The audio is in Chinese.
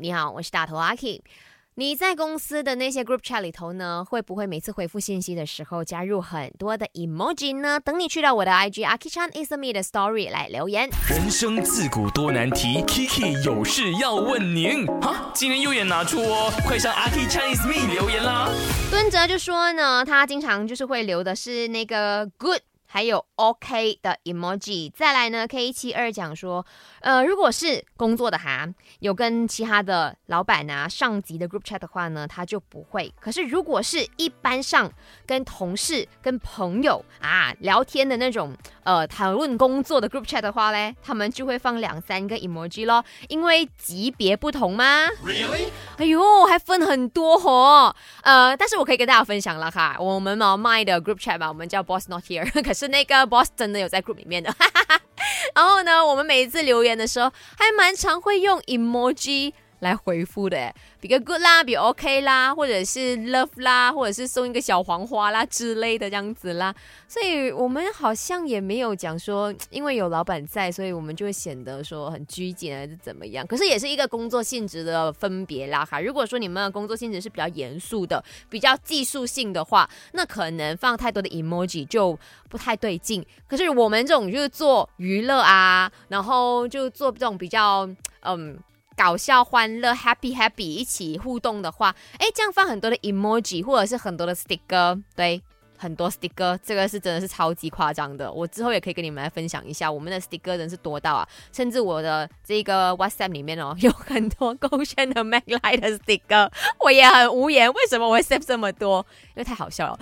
你好，我是大头阿 K。你在公司的那些 group chat 里头呢，会不会每次回复信息的时候加入很多的 emoji 呢？等你去到我的 IG Aki Chan is me 的 story 来留言。人生自古多难题，Kiki 有事要问您。哈，今天右眼拿出哦，快上 Aki c h a n is me 留言啦。敦哲就说呢，他经常就是会留的是那个 good。还有 OK 的 emoji，再来呢，K 七二讲说，呃，如果是工作的哈，有跟其他的老板啊、上级的 group chat 的话呢，他就不会。可是如果是一般上跟同事、跟朋友啊聊天的那种，呃，讨论工作的 group chat 的话嘞，他们就会放两三个 emoji 咯，因为级别不同吗？Really？哎呦，还分很多哦。呃，但是我可以跟大家分享了哈，我们嘛卖的 group chat 吧，我们叫 boss not here，可是。是那个 Boston 的有在 group 里面的，然后呢，我们每一次留言的时候，还蛮常会用 emoji。来回复的，比个 good 啦，比 OK 啦，或者是 love 啦，或者是送一个小黄花啦之类的这样子啦。所以我们好像也没有讲说，因为有老板在，所以我们就会显得说很拘谨还是怎么样。可是也是一个工作性质的分别啦哈。如果说你们的工作性质是比较严肃的、比较技术性的话，那可能放太多的 emoji 就不太对劲。可是我们这种就是做娱乐啊，然后就做这种比较嗯。搞笑、欢乐、happy happy 一起互动的话，哎，这样放很多的 emoji 或者是很多的 sticker，对，很多 sticker，这个是真的是超级夸张的。我之后也可以跟你们来分享一下，我们的 sticker 人是多到啊，甚至我的这个 WhatsApp 里面哦，有很多勾选的 Mac 来的 sticker，我也很无言，为什么我会 save 这么多？因为太好笑了。